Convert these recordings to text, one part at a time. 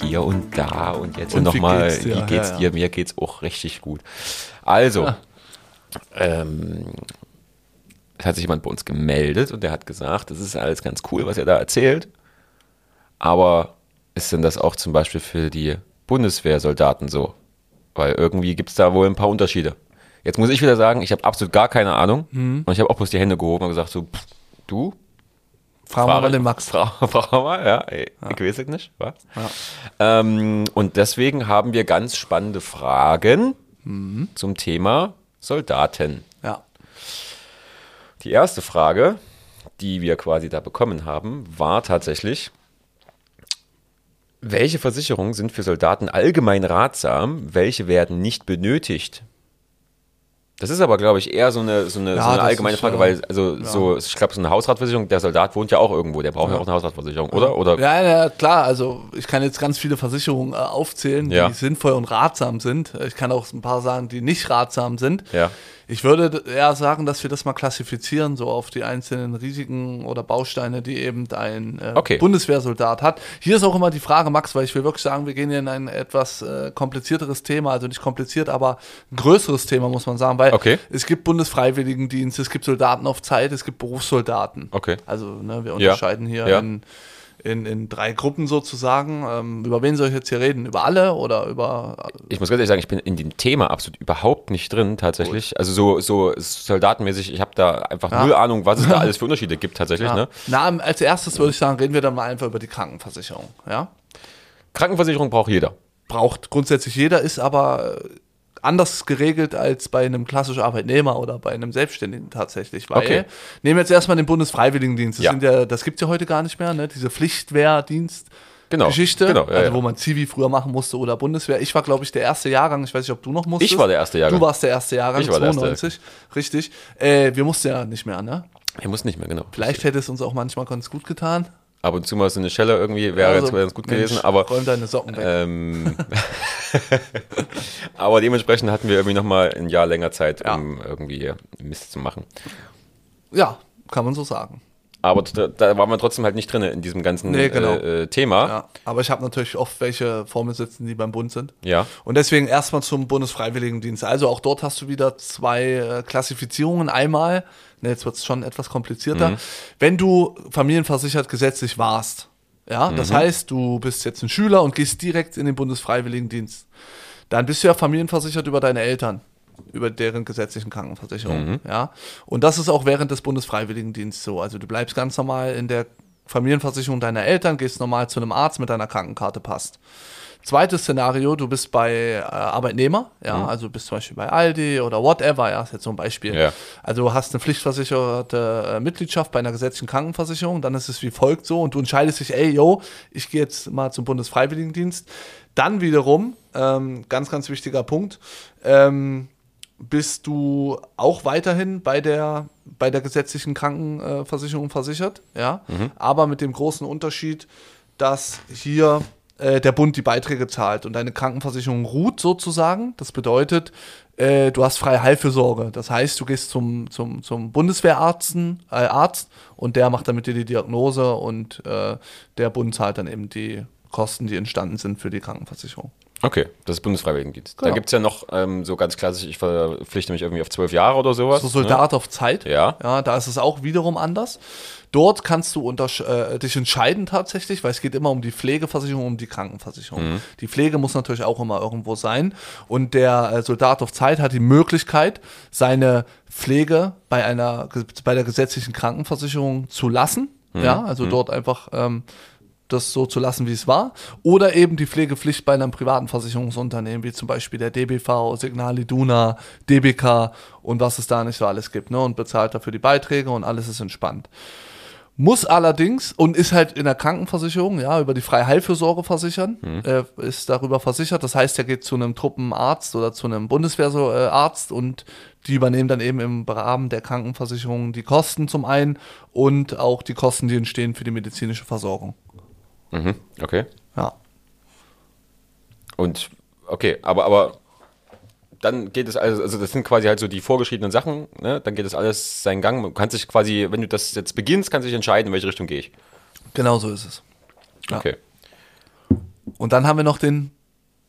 und hier und da und jetzt Und wie nochmal, geht's dir? wie geht's Ja, ja. dir? Mir geht's auch richtig gut. Also, Ah. ähm, es hat sich jemand bei uns gemeldet und der hat gesagt, das ist alles ganz cool, was er da erzählt, aber ist denn das auch zum Beispiel für die Bundeswehrsoldaten so? Weil irgendwie gibt es da wohl ein paar Unterschiede. Jetzt muss ich wieder sagen, ich habe absolut gar keine Ahnung Mhm. und ich habe auch bloß die Hände gehoben und gesagt so, pff, du? Fragen wir mal den Max. Frau, Frau mal, ja, ey, ich weiß es nicht. Was? Ähm, und deswegen haben wir ganz spannende Fragen Mhm. zum Thema Soldaten. Ja. Die erste Frage, die wir quasi da bekommen haben, war tatsächlich, welche Versicherungen sind für Soldaten allgemein ratsam, welche werden nicht benötigt? Das ist aber, glaube ich, eher so eine, so eine, Ja, so eine allgemeine ist, Frage, äh, weil, also, so, ich glaube, so eine Hausratversicherung, der Soldat wohnt ja auch irgendwo, der braucht ja, auch eine Hausratversicherung, oder? Oder? Ja, ja, klar. Also ich kann jetzt ganz viele Versicherungen äh, aufzählen, Ja. die sinnvoll und ratsam sind. Ich kann auch ein paar sagen, die nicht ratsam sind. Ja. Ich würde eher sagen, dass wir das mal klassifizieren, so auf die einzelnen Risiken oder Bausteine, die eben ein äh, Okay. Bundeswehrsoldat hat. Hier ist auch immer die Frage, Max, weil ich will wirklich sagen, wir gehen hier in ein etwas äh, komplizierteres Thema, also nicht kompliziert, aber ein größeres Thema, muss man sagen, weil Okay. es gibt Bundesfreiwilligendienst, es gibt Soldaten auf Zeit, es gibt Berufssoldaten. Okay. Also ne, wir Ja. unterscheiden hier Ja. in, in, in drei Gruppen sozusagen. Ähm, über wen soll ich jetzt hier reden? Über alle oder über Ich muss ganz ehrlich sagen, ich bin in dem Thema absolut überhaupt nicht drin, tatsächlich. Also so, so soldatenmäßig, ich habe da einfach Ja. null Ahnung, was es da alles für Unterschiede gibt, tatsächlich. Ja. Ne? Na, als erstes würde ich sagen, reden wir dann mal einfach über die Krankenversicherung. Ja? Krankenversicherung braucht jeder. Braucht grundsätzlich jeder, ist aber äh, anders geregelt als bei einem klassischen Arbeitnehmer oder bei einem Selbstständigen tatsächlich. Weil, Okay. nehmen wir jetzt erstmal den Bundesfreiwilligendienst. Das, Ja. ja, das gibt es ja heute gar nicht mehr, ne? diese Pflichtwehrdienst. Genau. Geschichte, Genau, ja, also wo man Zivi früher machen musste oder Bundeswehr. Ich war, glaube ich, der erste Jahrgang. Ich weiß nicht, ob du noch musstest. Ich war der erste Jahrgang. Du warst der erste Jahrgang, Ich war der erste. 92. Richtig. Äh, wir mussten ja nicht mehr, ne? Er muss nicht mehr, genau. Vielleicht hätte es uns auch manchmal ganz gut getan. Ab und zu mal so eine Schelle irgendwie wäre Also, jetzt ganz gut Mensch, gewesen, aber Räum deine Socken weg. ähm, aber dementsprechend hatten wir irgendwie nochmal ein Jahr länger Zeit, Ja. um irgendwie Mist zu machen. ja, kann man so sagen. Aber da, da waren wir trotzdem halt nicht drin in diesem ganzen Nee, genau. äh, äh, Thema. Ja, aber ich habe natürlich oft welche vor mir sitzen, die beim Bund sind. Ja. Und deswegen erstmal zum Bundesfreiwilligendienst. Also auch dort hast du wieder zwei äh, Klassifizierungen. Einmal, ne, jetzt wird es schon etwas komplizierter, Mhm. wenn du familienversichert gesetzlich warst. Ja, das Mhm. heißt, du bist jetzt ein Schüler und gehst direkt in den Bundesfreiwilligendienst. Dann bist du ja familienversichert über deine Eltern, über deren gesetzlichen Krankenversicherung. Mhm. Ja, und das ist auch während des Bundesfreiwilligendienstes so. Also du bleibst ganz normal in der Familienversicherung deiner Eltern, gehst normal zu einem Arzt mit deiner Krankenkarte passt. Zweites Szenario, du bist bei äh, Arbeitnehmer, ja, also bist zum Beispiel bei Aldi oder whatever, ja, ist jetzt so ein Beispiel. Ja. Also du hast eine pflichtversicherte äh, Mitgliedschaft bei einer gesetzlichen Krankenversicherung, dann ist es wie folgt so und du entscheidest dich, ey, yo, ich gehe jetzt mal zum Bundesfreiwilligendienst. Dann wiederum, ähm, ganz, ganz wichtiger Punkt, ähm, bist du auch weiterhin bei der, bei der gesetzlichen Krankenversicherung versichert, ja, aber mit dem großen Unterschied, dass hier äh, der Bund die Beiträge zahlt und deine Krankenversicherung ruht sozusagen. Das bedeutet, äh, du hast freie Heilfürsorge. Das heißt, du gehst zum, zum, zum Bundeswehrarzt äh, Arzt und der macht dann mit dir die Diagnose und äh, der Bund zahlt dann eben die Kosten, die entstanden sind für die Krankenversicherung. Okay, das ist Bundesfreiwilligendienst. Da Genau. gibt es ja noch ähm, so ganz klassisch, ich verpflichte mich irgendwie auf zwölf Jahre oder sowas. So Soldat auf Zeit. ne? Ja. ja. Da ist es auch wiederum anders. Dort kannst du untersch- äh, dich entscheiden tatsächlich, weil es geht immer um die Pflegeversicherung, um die Krankenversicherung. Mhm. Die Pflege muss natürlich auch immer irgendwo sein. Und der äh, Soldat auf Zeit hat die Möglichkeit, seine Pflege bei einer bei der gesetzlichen Krankenversicherung zu lassen. Mhm. Ja, also dort einfach ähm, das so zu lassen, wie es war. Oder eben die Pflegepflicht bei einem privaten Versicherungsunternehmen, wie zum Beispiel der DBV, Signal Iduna, DBK und was es da nicht so alles gibt. Ne? Und bezahlt dafür die Beiträge und alles ist entspannt. Muss allerdings und ist halt in der Krankenversicherung, ja, über die freie Heilfürsorge versichern, äh, ist darüber versichert. Das heißt, er geht zu einem Truppenarzt oder zu einem Bundeswehrarzt und die übernehmen dann eben im Rahmen der Krankenversicherung die Kosten zum einen und auch die Kosten, die entstehen für die medizinische Versorgung. Mhm, okay. Ja. Und okay, aber, aber dann geht es also, also das sind quasi halt so die vorgeschriebenen Sachen, ne? Dann geht es alles seinen Gang. Du kannst dich quasi, wenn du das jetzt beginnst, kannst du dich entscheiden, in welche Richtung gehe ich. Genau so ist es. Ja. Okay. Und dann haben wir noch den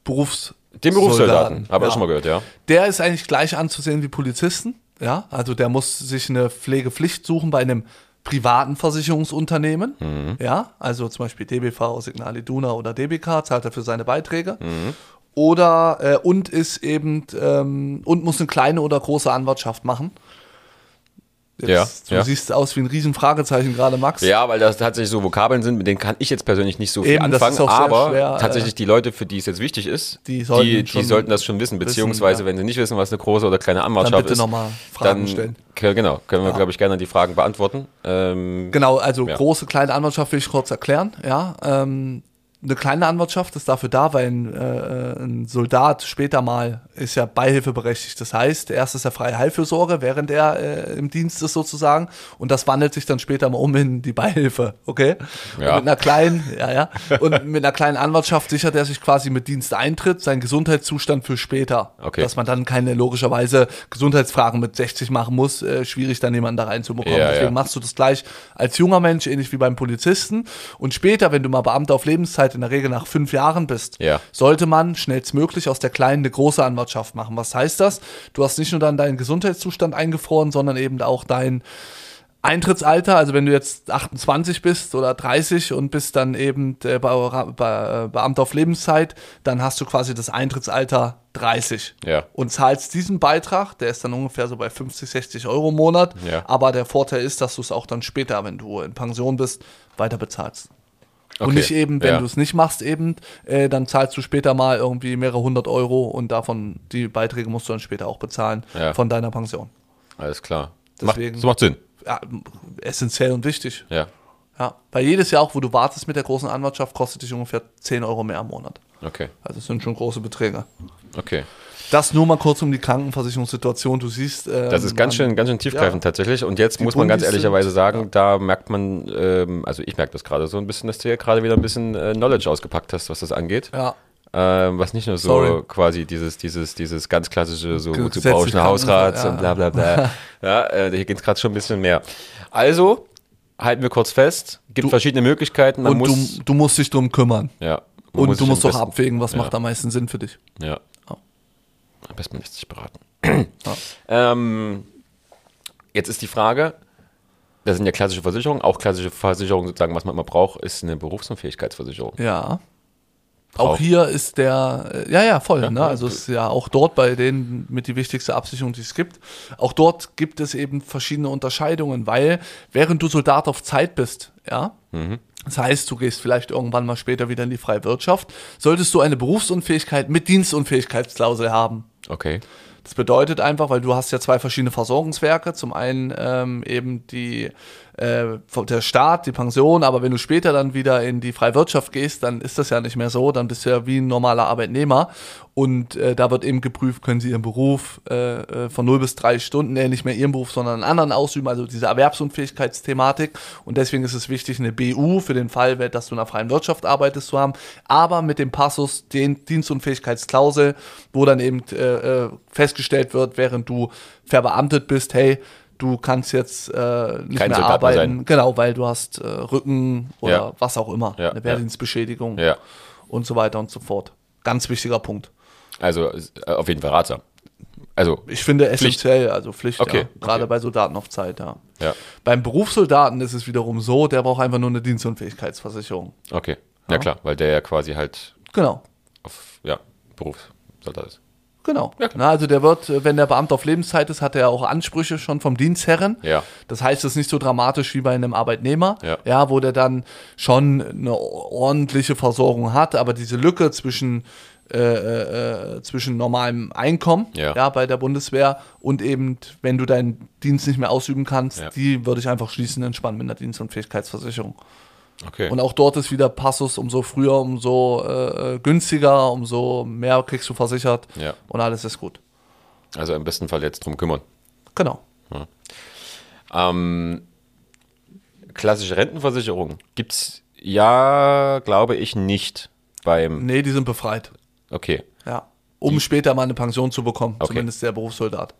Berufs Den Berufssoldaten, Soldaten, habe ich ja. schon mal gehört, ja. Der ist eigentlich gleich anzusehen wie Polizisten. Ja, also der muss sich eine Pflegepflicht suchen bei einem privaten Versicherungsunternehmen. Mhm. Ja, also zum Beispiel DBV, Signal Iduna oder DBK zahlt er für seine Beiträge. Mhm. Oder äh, und ist eben ähm, und muss eine kleine oder große Anwartschaft machen. Jetzt, Ja, du ja. siehst aus wie ein riesen Fragezeichen gerade, Max. Ja, weil das tatsächlich so Vokabeln sind, mit denen kann ich jetzt persönlich nicht so viel Eben, anfangen, aber schwer, äh, tatsächlich die Leute, für die es jetzt wichtig ist, Die sollten die, die sollten das schon wissen, wissen, beziehungsweise ja. wenn sie nicht wissen, was eine große oder kleine Anwartschaft ist, dann stellen. genau, können wir, glaube ich, gerne die Fragen beantworten. Ähm, Genau, also Ja. große, kleine Anwartschaft will ich kurz erklären. Ja, ähm, eine kleine Anwartschaft ist dafür da, weil ein, äh, ein Soldat später mal ist ja beihilfeberechtigt. Das heißt, erst ist er freie Heilfürsorge, während er äh, im Dienst ist sozusagen. Und das wandelt sich dann später mal um in die Beihilfe, okay? Ja. Und mit einer kleinen, ja, ja. Und mit einer kleinen Anwartschaft sichert er sich quasi mit Diensteintritt seinen Gesundheitszustand für später. Okay. Dass man dann keine logischerweise Gesundheitsfragen mit 60 machen muss. Äh, schwierig, dann jemanden da reinzubekommen. Ja, Deswegen ja. machst du das gleich als junger Mensch, ähnlich wie beim Polizisten. Und später, wenn du mal Beamter auf Lebenszeit in der Regel nach fünf Jahren bist, Ja. sollte man schnellstmöglich aus der kleinen eine große Anwartschaft machen. Was heißt das? Du hast nicht nur dann deinen Gesundheitszustand eingefroren, sondern eben auch dein Eintrittsalter, also wenn du jetzt 28 bist oder 30 und bist dann eben äh, Be Be Beamter auf Lebenszeit, dann hast du quasi das Eintrittsalter 30 Ja. und zahlst diesen Beitrag, der ist dann ungefähr so bei 50, 60 Euro im Monat, Ja. aber der Vorteil ist, dass du es auch dann später, wenn du in Pension bist, weiter bezahlst. Und Okay. nicht eben, wenn Ja. du es nicht machst, eben, äh, dann zahlst du später mal irgendwie mehrere hundert Euro und davon die Beiträge musst du dann später auch bezahlen Ja. von deiner Pension. Alles klar. Macht, Deswegen- so macht Sinn. Ja, essentiell und wichtig. Ja. Ja. Weil jedes Jahr auch, wo du wartest mit der großen Anwartschaft, kostet dich ungefähr 10 Euro mehr im Monat. Okay. Also es sind schon große Beträge. Okay. Das nur mal kurz um die Krankenversicherungssituation. Du siehst. Ähm, Das ist ganz an- schön, ganz schön tiefgreifend Ja. tatsächlich. Und jetzt muss man ganz ehrlicherweise sind- sagen, ja. da merkt man, ähm, also ich merke das gerade so ein bisschen, dass du ja gerade wieder ein bisschen äh, Knowledge ausgepackt hast, was das angeht. Ja. Ähm, was nicht nur so Sorry. quasi dieses, dieses, dieses ganz klassische, so zu Gesetzlich bauschen Hausrat Krankenver- und bla bla bla. ja, äh, hier geht es gerade schon ein bisschen mehr. Also, halten wir kurz fest, gibt verschiedene Möglichkeiten. Und muss, du, du musst dich drum kümmern. ja, Und muss du musst besten- abwägen, was Ja. macht am meisten Sinn für dich. Ja. Ja. Am besten lässt sich beraten. ähm, jetzt ist die Frage, das sind ja klassische Versicherungen, auch klassische Versicherungen sozusagen, was man immer braucht, ist eine Berufsunfähigkeitsversicherung. Ja. Auch- hier ist der, äh, ja, ja, voll. ne? ja. Also ist ja auch dort bei denen mit die wichtigste Absicherung, die es gibt. Auch dort gibt es eben verschiedene Unterscheidungen, weil während du Soldat auf Zeit bist, ja, das heißt, du gehst vielleicht irgendwann mal später wieder in die freie Wirtschaft, solltest du eine Berufsunfähigkeit mit Dienstunfähigkeitsklausel haben. Okay. Das bedeutet einfach, weil du hast ja zwei verschiedene Versorgungswerke. Zum einen ähm, eben die äh, der Staat, die Pension, aber wenn du später dann wieder in die freie Wirtschaft gehst, dann ist das ja nicht mehr so. Dann bist du ja wie ein normaler Arbeitnehmer. Und äh, da wird eben geprüft, können sie ihren Beruf äh, äh, von 0 bis 3 Stunden, äh, nicht mehr ihren Beruf, sondern einen anderen ausüben, also diese Erwerbsunfähigkeitsthematik. Und deswegen ist es wichtig, eine BU für den Fall, dass du in der freien Wirtschaft arbeitest, zu haben, aber mit dem Passus den Dienstunfähigkeitsklausel, wo dann eben äh, äh, festgestellt wird, während du verbeamtet bist, hey, du kannst jetzt äh, nicht Kein mehr Soldat arbeiten, sein. genau, weil du hast äh, Rücken oder Ja. was auch immer, Ja, eine Wehrdienstbeschädigung Ja. und so weiter und so fort. Ganz wichtiger Punkt. Also äh, auf jeden Fall ratsam. Also, Ich finde Pflicht. essentiell, also Pflicht, Okay, gerade okay. bei Soldaten auf Zeit, ja. ja, Beim Berufssoldaten ist es wiederum so, der braucht einfach nur eine Dienstunfähigkeitsversicherung. okay. Ja, klar, weil der ja quasi halt Genau. auf, ja, Berufssoldat ist. Genau. Na, also der wird, äh, wenn der Beamte auf Lebenszeit ist, hat er auch Ansprüche schon vom Dienstherren. Ja. Das heißt, es ist nicht so dramatisch wie bei einem Arbeitnehmer, Ja. wo der dann schon eine ordentliche Versorgung hat, aber diese Lücke zwischen äh, äh, äh, zwischen normalem Einkommen Ja. bei der Bundeswehr und eben, wenn du deinen Dienst nicht mehr ausüben kannst, Ja. die würde ich einfach schließen entspannen mit einer Dienstunfähigkeitsversicherung. Okay. Und auch dort ist wieder Passus, umso früher, umso äh, äh, günstiger, umso mehr kriegst du versichert Ja. und alles ist gut. also im besten Fall jetzt drum kümmern. Genau. Ähm, klassische Rentenversicherung gibt's ja, glaube ich, nicht beim. Nee, die sind befreit. Okay. Ja. Um später mal eine Pension zu bekommen, Okay. zumindest der Berufssoldat.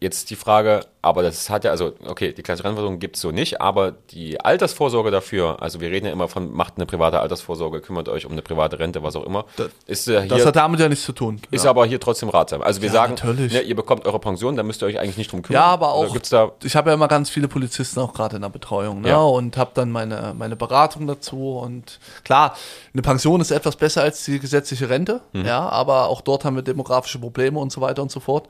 Jetzt die Frage, aber das hat ja, also, okay, die klassische Rentenversicherung gibt es so nicht, aber die Altersvorsorge dafür, also wir reden ja immer von, macht eine private Altersvorsorge, kümmert euch um eine private Rente, was auch immer, Das- ist ja hier, Das hat damit ja nichts zu tun. ist ja. aber hier trotzdem ratsam. Also wir Ja, sagen. Ne, ihr bekommt eure Pension, da müsst ihr euch eigentlich nicht drum kümmern. Ja, aber auch, ich habe ja immer ganz viele Polizisten auch gerade in der Betreuung ne? Ja. und habe dann meine, meine Beratung dazu und klar, eine Pension ist etwas besser als die gesetzliche Rente, Mhm. ja, aber auch dort haben wir demografische Probleme und so weiter und so fort.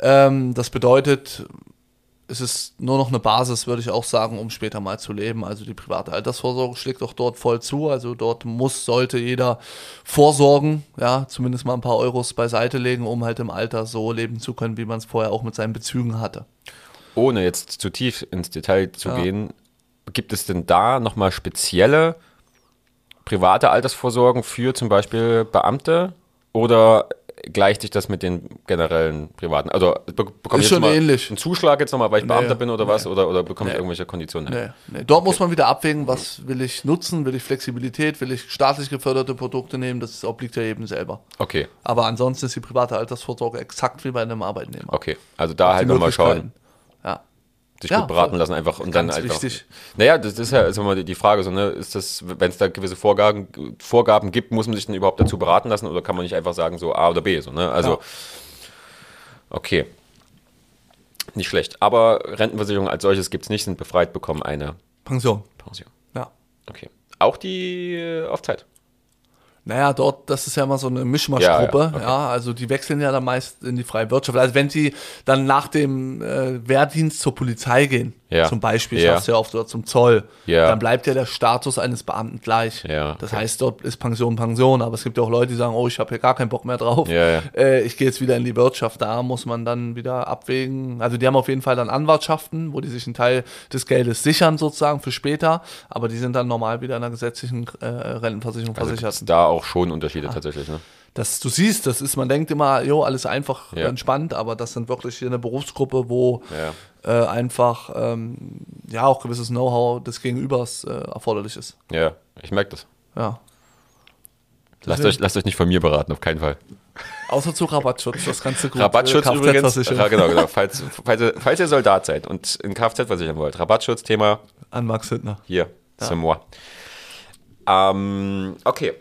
Ähm, das bedeutet, es ist nur noch eine Basis, würde ich auch sagen, um später mal zu leben. Also die private Altersvorsorge schlägt auch dort voll zu. Also dort muss, sollte jeder vorsorgen, ja, zumindest mal ein paar Euros beiseite legen, um halt im Alter so leben zu können, wie man es vorher auch mit seinen Bezügen hatte. ohne jetzt zu tief ins Detail zu Ja. gehen, gibt es denn da nochmal spezielle private Altersvorsorgen für zum Beispiel Beamte oder gleicht sich das mit den generellen privaten? Also be bekomme ich jetzt mal ähnlich. einen Zuschlag jetzt nochmal, weil ich Beamter Nee, bin oder was? nee. Oder, oder bekomme ich Nee. irgendwelche Konditionen? Dort muss man wieder abwägen, was will ich nutzen, will ich Flexibilität, will ich staatlich geförderte Produkte nehmen, das obliegt ja jedem selber. Okay, Aber ansonsten ist die private Altersvorsorge exakt wie bei einem Arbeitnehmer. okay. Also da halt nochmal schauen. Ja. sich Ja, gut beraten lassen einfach und dann einfach. wichtig. Naja, das ist ja ist immer die die Frage, so, ne, ist das, wenn es da gewisse Vorgaben, Vorgaben gibt, muss man sich dann überhaupt dazu beraten lassen oder kann man nicht einfach sagen, so A oder B, so, ne? Also, Ja. okay. Nicht schlecht. Aber Rentenversicherung als solches gibt es nicht, sind befreit, bekommen eine Pension. Pension. Ja. Okay. Auch die äh, auf Zeit. Naja, dort, das ist ja immer so eine Mischmaschgruppe. Ja, Ja, ja, okay. also die wechseln ja dann meist in die freie Wirtschaft. Also wenn sie dann nach dem äh, Wehrdienst zur Polizei gehen, Ja. zum Beispiel, Ja. schaffst du ja oft oder zum Zoll, Ja. dann bleibt ja der Status eines Beamten gleich. Ja, Das heißt, dort ist Pension Pension, aber es gibt ja auch Leute, die sagen, oh, ich habe hier gar keinen Bock mehr drauf. Ja. Äh, ich gehe jetzt wieder in die Wirtschaft. Da muss man dann wieder abwägen. Also die haben auf jeden Fall dann Anwartschaften, wo die sich einen Teil des Geldes sichern sozusagen für später, aber die sind dann normal wieder in einer gesetzlichen äh, Rentenversicherung Also versichert da auch schon Unterschiede tatsächlich, ne? Das du siehst, das ist, man denkt immer, jo, alles einfach Ja. entspannt, aber das sind wirklich hier eine Berufsgruppe, wo Ja. äh, einfach ähm, ja auch gewisses Know-how des Gegenübers äh, erforderlich ist. Ja, ich merke das. Ja. Lasst Deswegen- euch, lasst euch nicht von mir beraten, auf keinen Fall. Außer zu Rabattschutz, das kannst du gut. Rabattschutz äh, übrigens. Kfz-Versicherung Ja, genau, genau. Falls, falls, ihr, falls ihr Soldat seid und in Kfz versichern wollt. Rabattschutz, Thema An Max Hüttner. hier, c'est moi. Ähm, okay.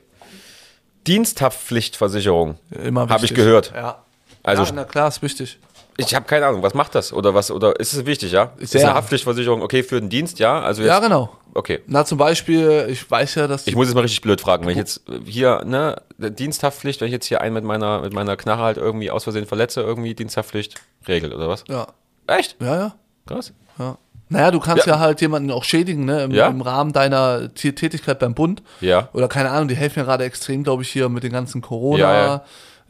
Diensthaftpflichtversicherung. Immer Hab ich wichtig. gehört. Ja. Also- ja, na klar, ist wichtig. Ich habe keine Ahnung, was macht das? Oder was? Oder ist es wichtig, ja? Ist Sehr. eine Haftpflichtversicherung okay für den Dienst, ja? Also jetzt, Ja, genau. okay. Na, zum Beispiel, ich weiß ja, dass Ich muss jetzt mal richtig blöd fragen, wenn ich jetzt hier, ne, Diensthaftpflicht, wenn ich jetzt hier einen mit meiner, mit meiner Knarre halt irgendwie aus Versehen verletze, irgendwie Diensthaftpflicht regelt, oder was? ja, Echt? ja, ja. Krass. Ja. Naja, du kannst Ja. ja, halt jemanden auch schädigen, ne? Im, Ja. im Rahmen deiner T- Tätigkeit beim Bund. Ja. Oder keine Ahnung, die helfen ja gerade extrem, glaube ich, hier mit den ganzen Corona.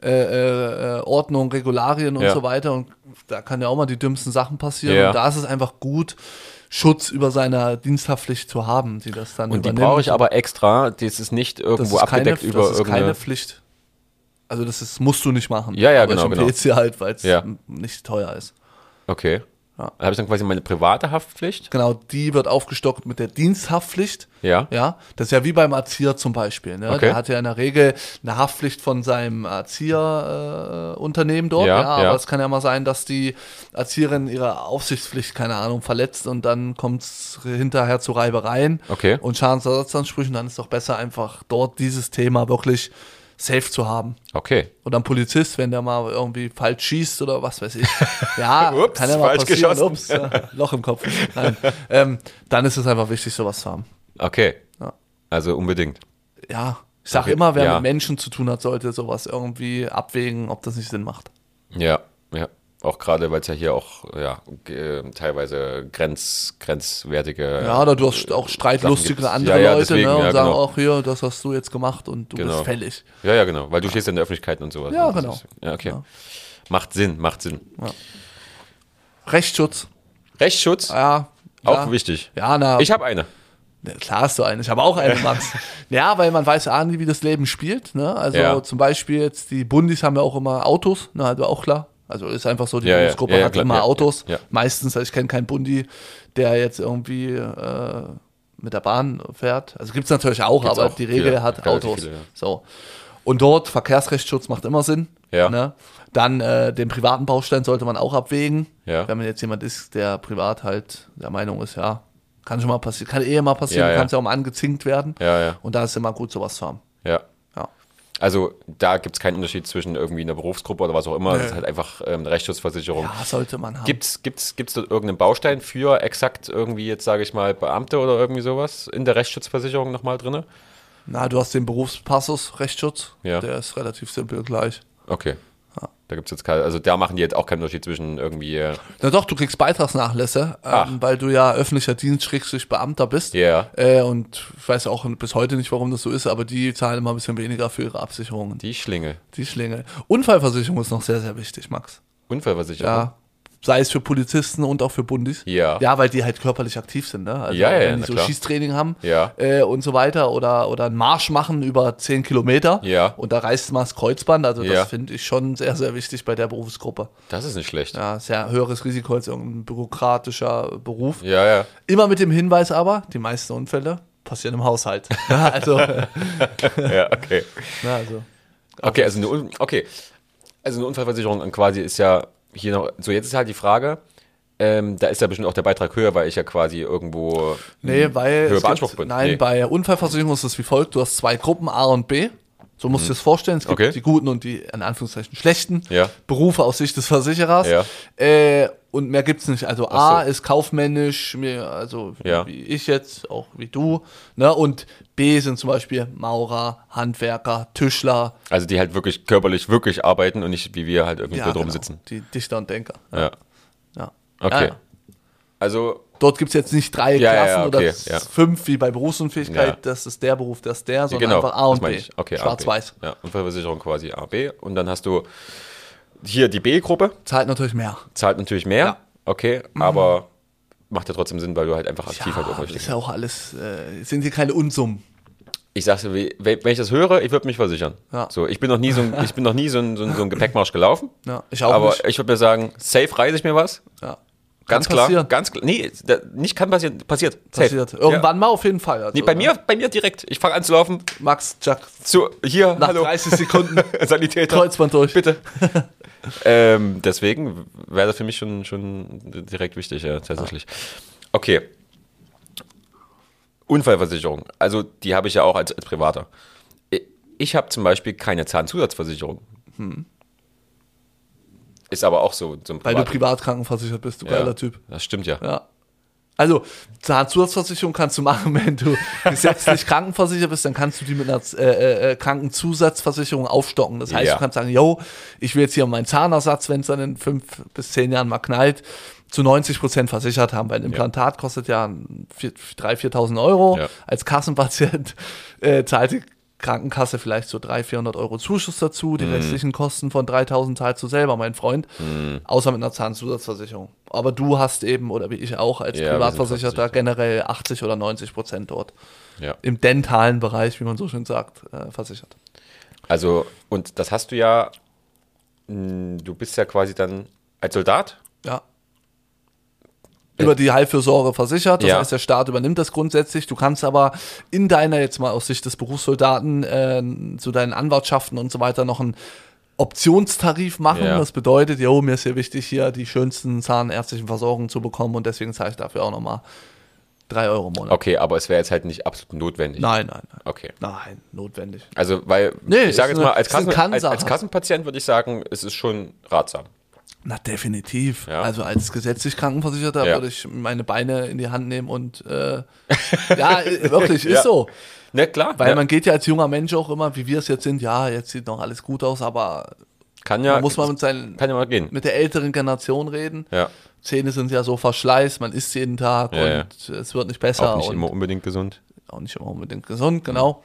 Äh, äh, äh, Ordnung, Regularien und so weiter. Und da kann ja auch mal die dümmsten Sachen passieren. Ja. Und da ist es einfach gut, Schutz über seiner Diensthaftpflicht zu haben, die das dann Und die übernimmt. brauche ich aber extra, das ist nicht irgendwo ist keine, abgedeckt über das ist keine Pflicht. Also das ist, musst du nicht machen. Ja, ja, aber genau, Ich genau. empfehle es dir halt, weil es Ja. nicht teuer ist. Okay. Ja. Da habe ich dann quasi meine private Haftpflicht. Genau, die wird aufgestockt mit der Diensthaftpflicht. Ja. Ja, das ist ja wie beim Erzieher zum Beispiel. Ne? Okay. Der hat ja in der Regel eine Haftpflicht von seinem Erzieherunternehmen äh, dort. Ja, Ja, aber ja. es kann ja mal sein, dass die Erzieherin ihre Aufsichtspflicht, keine Ahnung, verletzt und dann kommt es hinterher zu Reibereien Okay. und Schadensersatzansprüchen. Dann ist doch besser, einfach dort dieses Thema wirklich safe zu haben. Okay. Oder ein Polizist, wenn der mal irgendwie falsch schießt oder was weiß ich. Ja, Ups, kann ja mal falsch passieren. geschossen. Ups, ja, Loch im Kopf. Ähm, dann ist es einfach wichtig, sowas zu haben. Okay. Ja. Also unbedingt. Ja, ich sag Okay, immer, wer ja. mit Menschen zu tun hat, sollte sowas irgendwie abwägen, ob das nicht Sinn macht. Ja, ja. Auch gerade, weil es ja hier auch ja, teilweise grenz, grenzwertige. Ja, oder du hast auch streitlustige gibt's. andere Ja, ja, Leute deswegen, ne, und ja, sagen genau. auch hier, das hast du jetzt gemacht und du Genau. bist fällig. Ja, ja, genau. Weil du stehst in der Öffentlichkeit und sowas. Ja, Und genau. Ist, ja, okay. Ja. Macht Sinn, macht Sinn. Rechtsschutz, Rechtsschutz, ja. auch ja. wichtig. Ja, na, Ich habe eine. Ja, klar hast du eine. Ich habe auch eine, Max. ja, weil man weiß ja nie, wie das Leben spielt. Ne? Also Ja. zum Beispiel jetzt die Bundis haben ja auch immer Autos, ne, also auch klar. Also ist einfach so, die Ja. Bundesgruppe Ja, ja, hat klar. immer Autos. Meistens, also ich kenne keinen Bundi, der jetzt irgendwie äh, mit der Bahn fährt. Also gibt es natürlich auch, Gibt's aber auch die Regel viele, hat Autos. viele. So. Und dort Verkehrsrechtsschutz macht immer Sinn. Ja. Ne? Dann äh, den privaten Baustein sollte man auch abwägen. Ja. Wenn man jetzt jemand ist, der privat halt der Meinung ist, ja, kann schon mal passieren, kann eh mal passieren, Ja, ja. kannst ja auch mal angezinkt werden. Ja, ja. Und da ist immer gut, sowas zu haben. Ja. Also da gibt es keinen Unterschied zwischen irgendwie einer Berufsgruppe oder was auch immer. Nee. Das ist halt einfach ähm, eine Rechtsschutzversicherung. Ja, sollte man haben. Gibt's, gibt's, gibt's dort irgendeinen Baustein für exakt irgendwie jetzt, sage ich mal, Beamte oder irgendwie sowas in der Rechtsschutzversicherung nochmal drin? Na, du hast den Berufspassus, Rechtsschutz. Ja. Der ist relativ simpel gleich. Okay. Da gibt es jetzt keine, also da machen die jetzt auch keinen Unterschied zwischen irgendwie, äh, Na doch, du kriegst Beitragsnachlässe, Ach. ähm, weil du ja öffentlicher Dienst schrägstrich Beamter bist. Ja. Äh, und ich weiß auch bis heute nicht, warum das so ist, aber die zahlen immer ein bisschen weniger für ihre Absicherungen. die Schlinge. Die Schlinge. Unfallversicherung ist noch sehr, sehr wichtig, Max. Unfallversicherung. Ja. Sei es für Polizisten und auch für Bundis. Ja. Ja, weil die halt körperlich aktiv sind, ne? Also Ja, ja, wenn die so klar. Schießtraining haben Ja. äh, und so weiter oder, oder einen Marsch machen über 10 Kilometer Ja. und da reißt mal das Kreuzband. Also Ja. das finde ich schon sehr, sehr wichtig bei der Berufsgruppe. Das ist nicht schlecht. Ja, sehr höheres Risiko als irgendein bürokratischer Beruf. Ja, ja. Immer mit dem Hinweis aber, die meisten Unfälle passieren im Haushalt. Ja, also, Ja, okay. na, also Okay, also eine, okay. also eine Unfallversicherung quasi ist ja hier noch, so jetzt ist halt die Frage, ähm, da ist ja bestimmt auch der Beitrag höher, weil ich ja quasi irgendwo Nee, weil höher es Beanspruch gibt, bin. nein, Nee. bei Unfallversicherung ist es wie folgt: Du hast zwei Gruppen, A und B. So musst du dir das vorstellen. Es gibt Mhm. Okay. die guten und die in Anführungszeichen schlechten Ja. Berufe aus Sicht des Versicherers. Ja. Äh, und mehr gibt's nicht. Also Ach A so. ist kaufmännisch, also Ja. wie ich jetzt, auch wie du. Ne? Und B sind zum Beispiel Maurer, Handwerker, Tischler. Also die halt wirklich körperlich wirklich arbeiten und nicht wie wir halt irgendwie Ja, drum genau. sitzen. Die Dichter und Denker. Ja. Ja. Okay. Also, Dort gibt's jetzt nicht drei Ja, Klassen ja, oder okay, ja. fünf wie bei Berufsunfähigkeit, das ist der Beruf, das ist der, sondern genau, einfach A und B. Okay. Schwarz-Weiß. Ja, Unfallversicherung quasi A, B. Und dann hast du hier die B-Gruppe, Zahlt natürlich mehr. zahlt natürlich mehr. Okay, aber macht ja trotzdem Sinn, weil du halt einfach aktiv halt Ja, auch ist ja auch alles, äh, sind hier keine Unsummen. Ich sag's dir, wenn ich das höre, ich würde mich versichern. Ja. So, ich bin noch nie so ein, ich bin noch nie so ein, so ein, so ein Gepäckmarsch gelaufen. Ja, ich auch aber nicht. ich würde mir sagen, safe reise ich mir was. Ja. Ganz klar. passieren. Ganz klar. Nee, nicht kann passieren. Passiert. Safe. Passiert. Irgendwann mal auf jeden Fall. Also, Nee, bei ne? mir, bei mir direkt. Ich fange an zu laufen. Max, Jack, Zu, hier, nach hallo. 30 Sekunden Sanitäter. Kreuzband durch. Bitte. ähm, deswegen wäre das für mich schon, schon direkt wichtig, ja, tatsächlich. Okay. Unfallversicherung. Also, die habe ich ja auch als, als Privater. Ich habe zum Beispiel keine Zahnzusatzversicherung. Ist aber auch so, so ein. Weil du Privat- krankenversichert bist, du ja, geiler Typ. Das stimmt ja. Ja. Also, Zahnzusatzversicherung kannst du machen, wenn du gesetzlich krankenversichert bist, dann kannst du die mit einer äh, äh, Krankenzusatzversicherung aufstocken. Das heißt, Ja. du kannst sagen, yo, ich will jetzt hier meinen Zahnersatz, wenn es dann in fünf bis zehn Jahren mal knallt, zu 90 Prozent versichert haben, weil ein Implantat kostet ja 3.000, 4.000 Euro. Ja. Als Kassenpatient äh, zahlt die Krankenkasse vielleicht so 300, 400 Euro Zuschuss dazu. Mhm. Die restlichen Kosten von 3.000 zahlst du selber, mein Freund. Außer mit einer Zahnzusatzversicherung. Aber du hast eben, oder wie ich auch, als Ja, Privatversicherter versichert. generell 80 oder 90 Prozent dort. ja. Im dentalen Bereich, wie man so schön sagt, äh, versichert. Also, und das hast du ja, mh, du bist ja quasi dann als Soldat. Ja. Über die Heilfürsorge versichert, das Ja. heißt, der Staat übernimmt das grundsätzlich. Du kannst aber in deiner, jetzt mal aus Sicht des Berufssoldaten, äh, zu deinen Anwartschaften und so weiter noch einen Optionstarif machen. Ja. Das bedeutet, jo, mir ist hier wichtig, hier die schönsten zahnärztlichen Versorgungen zu bekommen und deswegen zahle ich dafür auch nochmal 3 Euro im Monat. Okay, aber es wäre jetzt halt nicht absolut notwendig. Nein, nein, nein. Okay. Nein, notwendig. Also, weil, Nee, ich sage jetzt mal, eine- als, ist eine Kassen, als, als Kassenpatient würde ich sagen, es ist schon ratsam. Na, definitiv. Ja. Also als gesetzlich Krankenversicherter Ja. würde ich meine Beine in die Hand nehmen und äh, ja, äh, wirklich, ist Ja. so. Ne, klar. Weil man geht ja als junger Mensch auch immer, wie wir es jetzt sind, ja, jetzt sieht noch alles gut aus, aber kann ja, muss man mit, seinen, kann ja mal gehen. mit der älteren Generation reden. Ja, Zähne sind ja so Verschleiß, man isst jeden Tag und es wird nicht besser auch nicht immer unbedingt gesund. auch nicht immer unbedingt gesund, genau.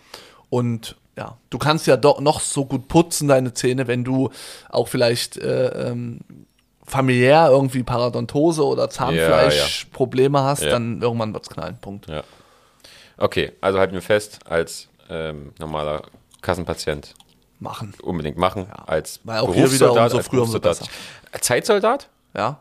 Und ja, du kannst ja doch noch so gut putzen, deine Zähne, wenn du auch vielleicht äh, ähm, familiär irgendwie Paradontose oder Zahnfleischprobleme hast, Ja. dann irgendwann wird's knallen. Punkt. Ja. Okay, also halten wir fest, als ähm, normaler Kassenpatient Machen. unbedingt machen, als Weil auch hier wieder umso früher, umso Berufssoldat. Zeitsoldat? Ja.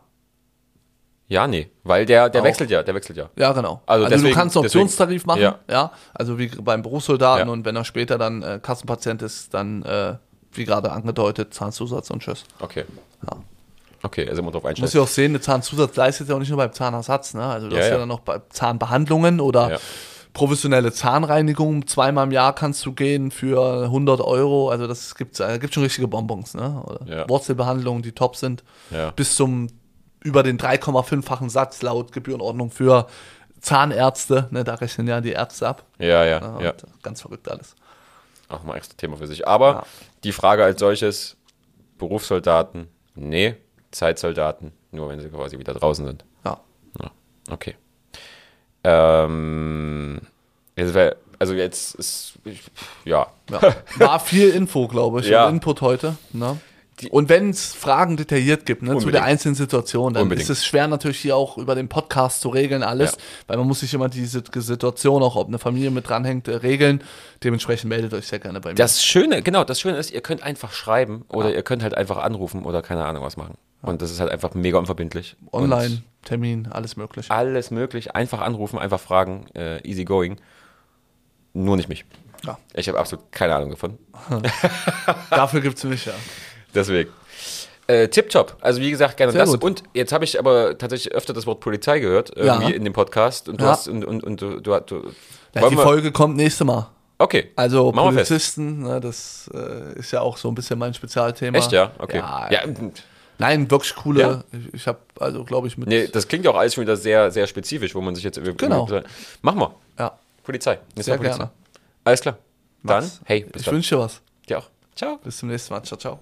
Ja, nee, weil der, der Auch. wechselt ja, der wechselt ja. Ja, genau. Also Also, deswegen- du kannst einen deswegen- Optionstarif machen, Ja. ja. Also wie beim Berufssoldaten Ja. und wenn er später dann äh, Kassenpatient ist, dann, äh, wie gerade angedeutet, Zahnzusatz und Tschüss. Okay. Ja. Okay, also immer drauf einstellen. musst ja auch sehen, eine Zahnsatz leistet ja auch nicht nur beim Zahnersatz, ne? Also du Ja, hast ja, dann noch bei Zahnbehandlungen oder professionelle Zahnreinigung. Zweimal im Jahr kannst du gehen für 100 Euro. Also das gibt äh, gibt schon richtige Bonbons, ne? Wurzelbehandlungen, die top sind. Bis zum über den 3,5-fachen Satz laut Gebührenordnung für Zahnärzte. Ne? Da rechnen ja die Ärzte ab. Ja, ja, Ja, und Ganz verrückt alles. Auch mal extra Thema für sich. Aber Ja. die Frage als solches, Berufssoldaten, nee, Zeitsoldaten, nur wenn sie quasi wieder draußen sind. Ja. Ja, okay. Ähm, also jetzt ist, ja. Ja. War viel Info, glaube ich, Ja. Input heute. Ne? Die- Und wenn es Fragen detailliert gibt ne, zu der einzelnen Situation, dann Unbedingt. ist es schwer natürlich hier auch über den Podcast zu regeln alles, Ja. weil man muss sich immer diese Situation, auch ob eine Familie mit dranhängt, äh, regeln. Dementsprechend meldet euch sehr gerne bei mir. Das Schöne, genau, das Schöne ist, ihr könnt einfach schreiben oder ihr könnt halt einfach anrufen oder keine Ahnung was machen. Und das ist halt einfach mega unverbindlich. Online, Termin, alles möglich. Alles möglich. Einfach anrufen, einfach fragen, äh, easy going. Nur nicht mich. Ja. Ich habe absolut keine Ahnung davon. Dafür gibt es mich, ja. Deswegen. Äh, Tipptopp. Also wie gesagt, gerne Sehr das. gut. Und jetzt habe ich aber tatsächlich öfter das Wort Polizei gehört, irgendwie Ja. in dem Podcast. Und du Ja. hast und, und, und du, du, du Ja, die Folge kommt nächste Mal. Okay. Also Machen. Polizisten, ne, das äh, ist ja auch so ein bisschen mein Spezialthema. Echt, ja? Okay. Ja, ja. Nein, wirklich coole. Ja. Ich, ich habe also, glaube ich, mit. Nee, das klingt ja auch alles schon wieder sehr, sehr spezifisch, wo man sich jetzt. Genau. Machen wir. ja, Polizei. Nächstes Sehr Polizei. gerne. Alles klar. Dann, Max, hey, bis ich wünsche dir was. Dir auch. Ciao. Bis zum nächsten Mal. Ciao, ciao.